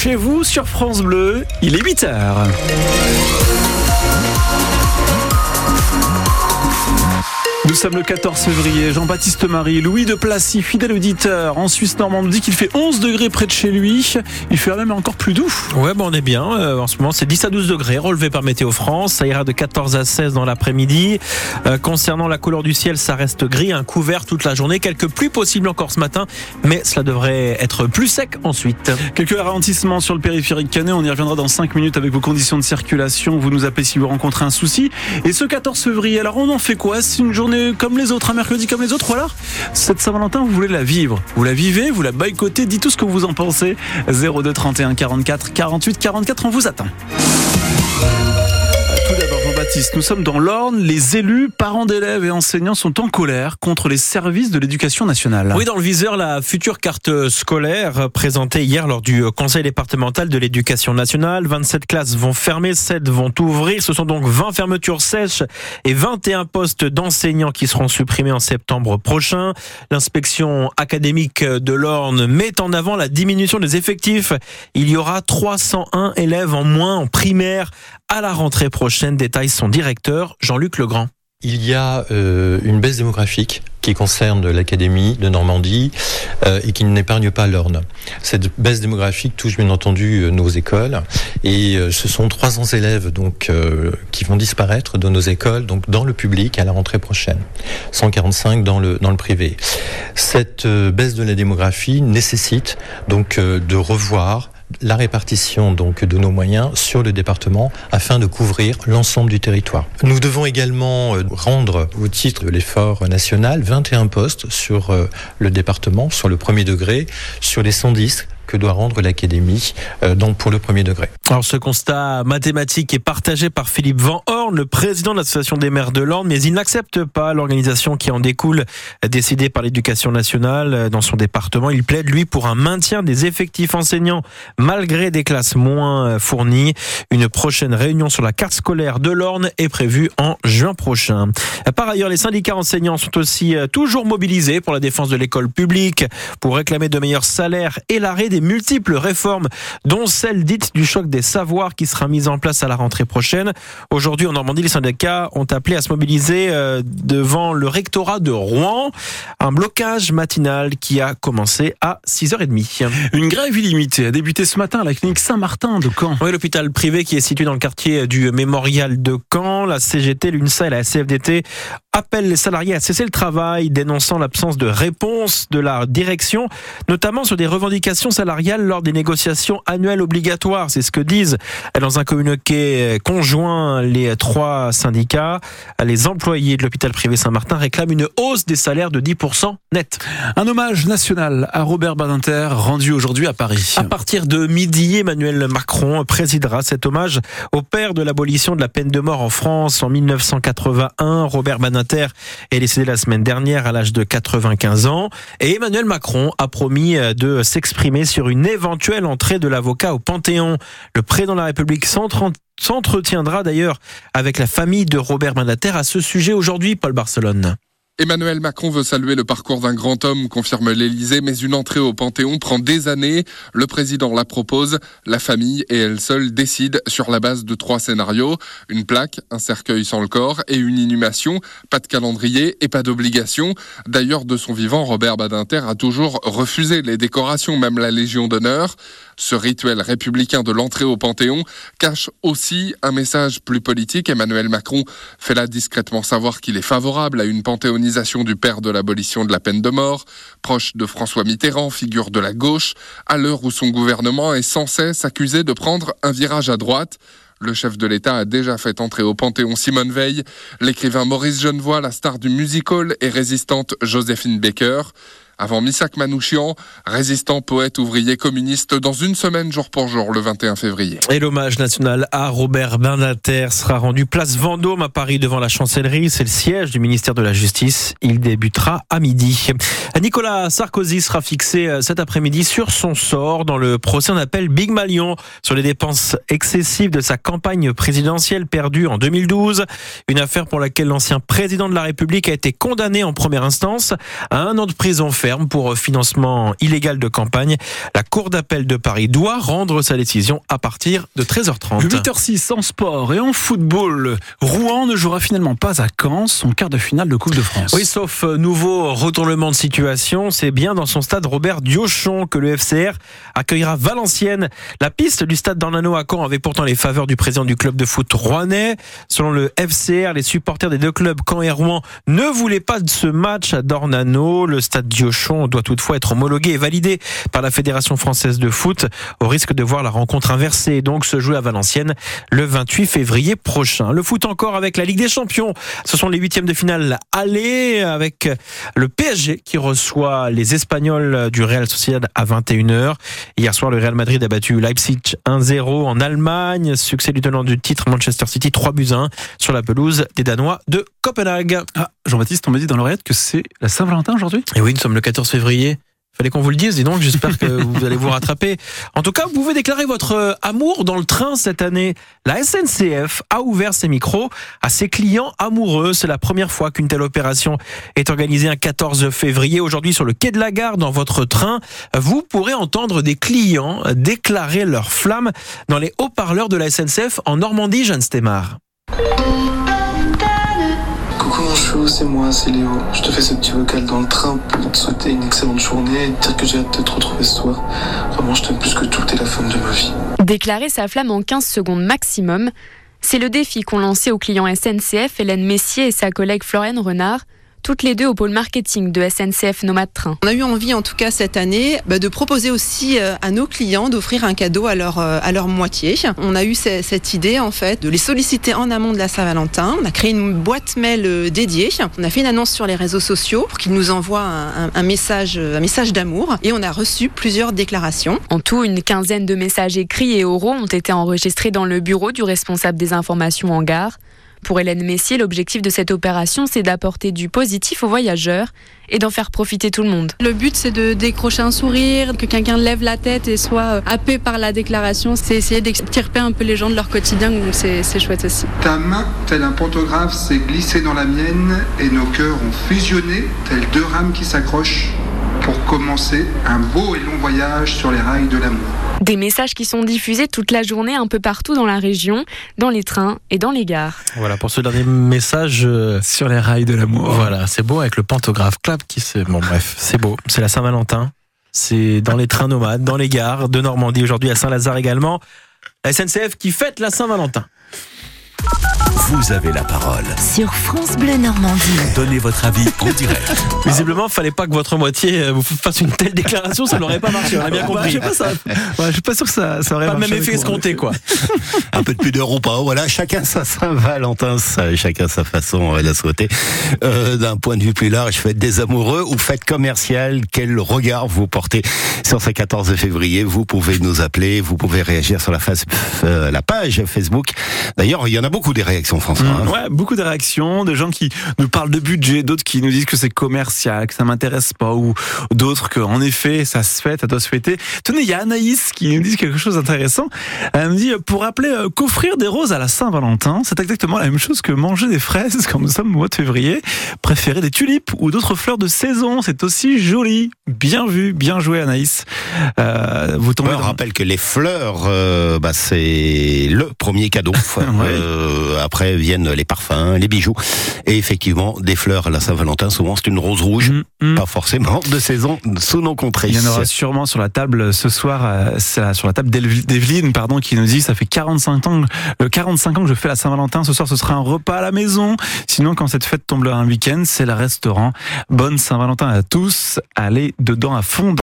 chez vous sur France Bleu. Il est 8 Nous sommes le 14 février. Jean-Baptiste Marie, Louis de Placy, fidèle auditeur en Suisse normande, dit qu'il fait 11 degrés près de chez lui. Il fait même encore plus doux. Ouais, bon, on est bien. Euh, en ce moment, c'est 10 à 12 degrés, relevé par Météo France. Ça ira de 14 à 16 dans l'après-midi. Euh, concernant la couleur du ciel, ça reste gris, un couvert toute la journée. Quelques pluies possibles encore ce matin, mais cela devrait être plus sec ensuite. Quelques ralentissements sur le périphérique canet. On y reviendra dans 5 minutes avec vos conditions de circulation. Vous nous appelez si vous rencontrez un souci. Et ce 14 février, alors on en fait quoi? C'est une journée comme les autres, un mercredi comme les autres, voilà. Cette Saint-Valentin, vous voulez la vivre. Vous la vivez, vous la boycottez, dites tout ce que vous en pensez. 02 31 44 48 44, on vous attend. Nous sommes dans l'Orne. Les élus, parents d'élèves et enseignants sont en colère contre les services de l'éducation nationale. Oui, dans le viseur, la future carte scolaire présentée hier lors du conseil départemental de l'éducation nationale. 27 classes vont fermer, 7 vont ouvrir. Ce sont donc 20 fermetures sèches et 21 postes d'enseignants qui seront supprimés en septembre prochain. L'inspection académique de l'Orne met en avant la diminution des effectifs. Il y aura 301 élèves en moins en primaire à la rentrée prochaine. Détaille son directeur, Jean-Luc Legrand. Il y a euh, une baisse démographique qui concerne l'Académie de Normandie euh, et qui n'épargne pas l'Orne. Cette baisse démographique touche bien entendu euh, nos écoles et ce sont 300 élèves donc qui vont disparaître de nos écoles donc dans le public à la rentrée prochaine. 145 dans le dans le privé. Cette baisse de la démographie nécessite donc de revoir la répartition donc de nos moyens sur le département afin de couvrir l'ensemble du territoire. Nous devons également euh, rendre au titre de l'effort national 21 postes sur euh, le département, sur le premier degré, sur les 110 que doit rendre l'Académie euh, donc pour le premier degré. Alors ce constat mathématique est partagé par Philippe Van Horn, le président de l'Association des maires de l'Orne, mais il n'accepte pas l'organisation qui en découle décidée par l'éducation nationale dans son département. Il plaide lui pour un maintien des effectifs enseignants malgré des classes moins fournies. Une prochaine réunion sur la carte scolaire de l'Orne est prévue en juin prochain. Par ailleurs, les syndicats enseignants sont aussi toujours mobilisés pour la défense de l'école publique, pour réclamer de meilleurs salaires et l'arrêt des multiples réformes, dont celle dite du choc des savoirs qui sera mise en place à la rentrée prochaine. Aujourd'hui, en Normandie, les syndicats ont appelé à se mobiliser euh, devant le rectorat de Rouen. Un blocage matinal qui a commencé à 6h30. Une grève illimitée a débuté ce matin à la clinique Saint-Martin de Caen. Oui, l'hôpital privé qui est situé dans le quartier du Mémorial de Caen. La CGT, l'UNSA et la CFDT appellent les salariés à cesser le travail, dénonçant l'absence de réponse de la direction, notamment sur des revendications salariales lors des négociations annuelles obligatoires. C'est ce que disent dans un communiqué conjoint les trois syndicats. Les employés de l'hôpital privé Saint-Martin réclament une hausse des salaires de 10% net. Un hommage national à Robert Badinter rendu aujourd'hui à Paris. À partir de midi, Emmanuel Macron présidera cet hommage au père de l'abolition de la peine de mort en France en 1981. Robert Badinter est décédé la semaine dernière à l'âge de 95 ans et Emmanuel Macron a promis de s'exprimer sur une éventuelle entrée de l'avocat au Panthéon. Le président de la République s'entretiendra d'ailleurs avec la famille de Robert Mandater à ce sujet aujourd'hui, Paul Barcelone. Emmanuel Macron veut saluer le parcours d'un grand homme, confirme l'Élysée, mais une entrée au Panthéon prend des années. Le président la propose, la famille et elle seule décident sur la base de trois scénarios. Une plaque, un cercueil sans le corps et une inhumation. Pas de calendrier et pas d'obligation. D'ailleurs, de son vivant, Robert Badinter a toujours refusé les décorations, même la Légion d'honneur. Ce rituel républicain de l'entrée au Panthéon cache aussi un message plus politique. Emmanuel Macron fait là discrètement savoir qu'il est favorable à une panthéonisation du père de l'abolition de la peine de mort, proche de François Mitterrand, figure de la gauche, à l'heure où son gouvernement est sans cesse accusé de prendre un virage à droite. Le chef de l'État a déjà fait entrer au Panthéon Simone Veil, l'écrivain Maurice Genevoix, la star du musical et résistante Joséphine Baker avant Misak Manouchian, résistant, poète, ouvrier, communiste, dans une semaine jour pour jour, le 21 février. Et l'hommage national à Robert Bernater sera rendu place Vendôme à Paris devant la chancellerie. C'est le siège du ministère de la Justice. Il débutera à midi. Nicolas Sarkozy sera fixé euh, cet après-midi sur son sort dans le procès en appel Big Malion sur les dépenses excessives de sa campagne présidentielle perdue en 2012. Une affaire pour laquelle l'ancien président de la République a été condamné en première instance à un an de prison ferme ferme pour financement illégal de campagne. La Cour d'appel de Paris doit rendre sa décision à partir de 13h30. 8h06 en sport et en football. Rouen ne jouera finalement pas à Caen son quart de finale de Coupe de France. Oui, sauf euh, nouveau retournement de situation, c'est bien dans son stade Robert Diochon que le FCR accueillera Valenciennes. La piste du stade d'Ornano à Caen avait pourtant les faveurs du président du club de foot rouennais. Selon le FCR, les supporters des deux clubs Caen et Rouen ne voulaient pas de ce match à Dornano. Le stade Diochon doit toutefois être homologué et validé par la Fédération française de foot au risque de voir la rencontre inversée et donc se jouer à Valenciennes le 28 février prochain. Le foot encore avec la Ligue des Champions. Ce sont les huitièmes de finale aller avec le PSG qui reçoit les Espagnols du Real Sociedad à 21h. Hier soir, le Real Madrid a battu Leipzig 1-0 en Allemagne. Succès du tenant du titre Manchester City 3 buts 1 sur la pelouse des Danois de Copenhague. Ah, Jean-Baptiste, on m'a dit dans l'oreillette que c'est la Saint-Valentin aujourd'hui? Et oui, nous sommes le 14 février. Fallait qu'on vous le dise, et donc j'espère que vous allez vous rattraper. En tout cas, vous pouvez déclarer votre euh, amour dans le train cette année. La SNCF a ouvert ses micros à ses clients amoureux. C'est la première fois qu'une telle opération est organisée un 14 février. Aujourd'hui, sur le quai de la gare, dans votre train, vous pourrez entendre des clients déclarer leur flamme dans les haut-parleurs de la SNCF en Normandie, Jeanne Stemar. Coucou chou, c'est moi, c'est Léo. Je te fais ce petit vocal dans le train pour te souhaiter une excellente journée et te dire que j'ai hâte de te retrouver ce soir. Vraiment, je t'aime plus que tout, t'es la femme de ma vie. Déclarer sa flamme en 15 secondes maximum, c'est le défi qu'ont lancé aux clients SNCF Hélène Messier et sa collègue Floriane Renard toutes les deux au pôle marketing de SNCF Nomade Train. On a eu envie, en tout cas cette année, bah, de proposer aussi euh, à nos clients d'offrir un cadeau à leur, euh, à leur moitié. On a eu cette idée, en fait, de les solliciter en amont de la Saint-Valentin. On a créé une boîte mail euh, dédiée. On a fait une annonce sur les réseaux sociaux pour qu'ils nous envoient un, un message, un message d'amour. Et on a reçu plusieurs déclarations. En tout, une quinzaine de messages écrits et oraux ont été enregistrés dans le bureau du responsable des informations en gare. Pour Hélène Messier, l'objectif de cette opération, c'est d'apporter du positif aux voyageurs et d'en faire profiter tout le monde. Le but, c'est de décrocher un sourire, que quelqu'un lève la tête et soit happé par la déclaration. C'est essayer d'extirper un peu les gens de leur quotidien, donc c'est chouette aussi. Ta main, tel un pantographe, s'est glissée dans la mienne et nos cœurs ont fusionné, tels deux rames qui s'accrochent pour commencer un beau et long voyage sur les rails de l'amour. Des messages qui sont diffusés toute la journée un peu partout dans la région, dans les trains et dans les gares. Voilà pour ce dernier message euh, sur les rails de l'amour. Voilà, c'est beau avec le pantographe clap qui se. Bon, bref, c'est beau. C'est la Saint-Valentin. C'est dans les trains nomades, dans les gares de Normandie, aujourd'hui à Saint-Lazare également. La SNCF qui fête la Saint-Valentin. Vous avez la parole. Sur France Bleu Normandie. Donnez votre avis en direct. Visiblement, fallait pas que votre moitié euh, vous fasse une telle déclaration, ça n'aurait pas marché, on a bien compris. Bah, je, sais pas, ça, ouais, je suis pas sûr que ça, ça aurait pas le marché même effet escompté, quoi. Un peu de pudeur ou pas. Voilà, chacun sa Saint-Valentin, chacun sa façon de la souhaiter. Euh, D'un point de vue plus large, faites des amoureux ou faites commercial. Quel regard vous portez sur ce 14 février? Vous pouvez nous appeler, vous pouvez réagir sur la, face, euh, la page Facebook. D'ailleurs, il y en a beaucoup des réactions, François. hein. Mmh, ouais, beaucoup de réactions, des gens qui nous parlent de budget, d'autres qui nous disent que c'est commercial, que ça m'intéresse pas, ou d'autres que, en effet, ça se fait, ça doit se fêter. Tenez, il y a Anaïs qui nous dit quelque chose d'intéressant. Elle me dit, pour rappeler euh, qu'offrir des roses à la Saint-Valentin, c'est exactement la même chose que manger des fraises quand nous sommes au mois de février. Préférer des tulipes ou d'autres fleurs de saison, c'est aussi joli. Bien vu, bien joué Anaïs. Euh, vous tombez Ouais, on dans- rappelle que les fleurs, euh, bah, c'est le premier cadeau. Euh, après viennent les parfums, les bijoux. Et effectivement, des fleurs à la Saint-Valentin, souvent c'est une rose rouge. Mm, mm. Pas forcément de saison sous nos contrées. Il y en aura sûrement sur la table ce soir, euh, sur la table d'Evelyne, pardon, qui nous dit ça fait 45 ans, euh, 45 ans que je fais la Saint-Valentin. Ce soir, ce sera un repas à la maison. Sinon, quand cette fête tombe un week-end, c'est le restaurant. Bonne Saint-Valentin à tous. Allez dedans à fond.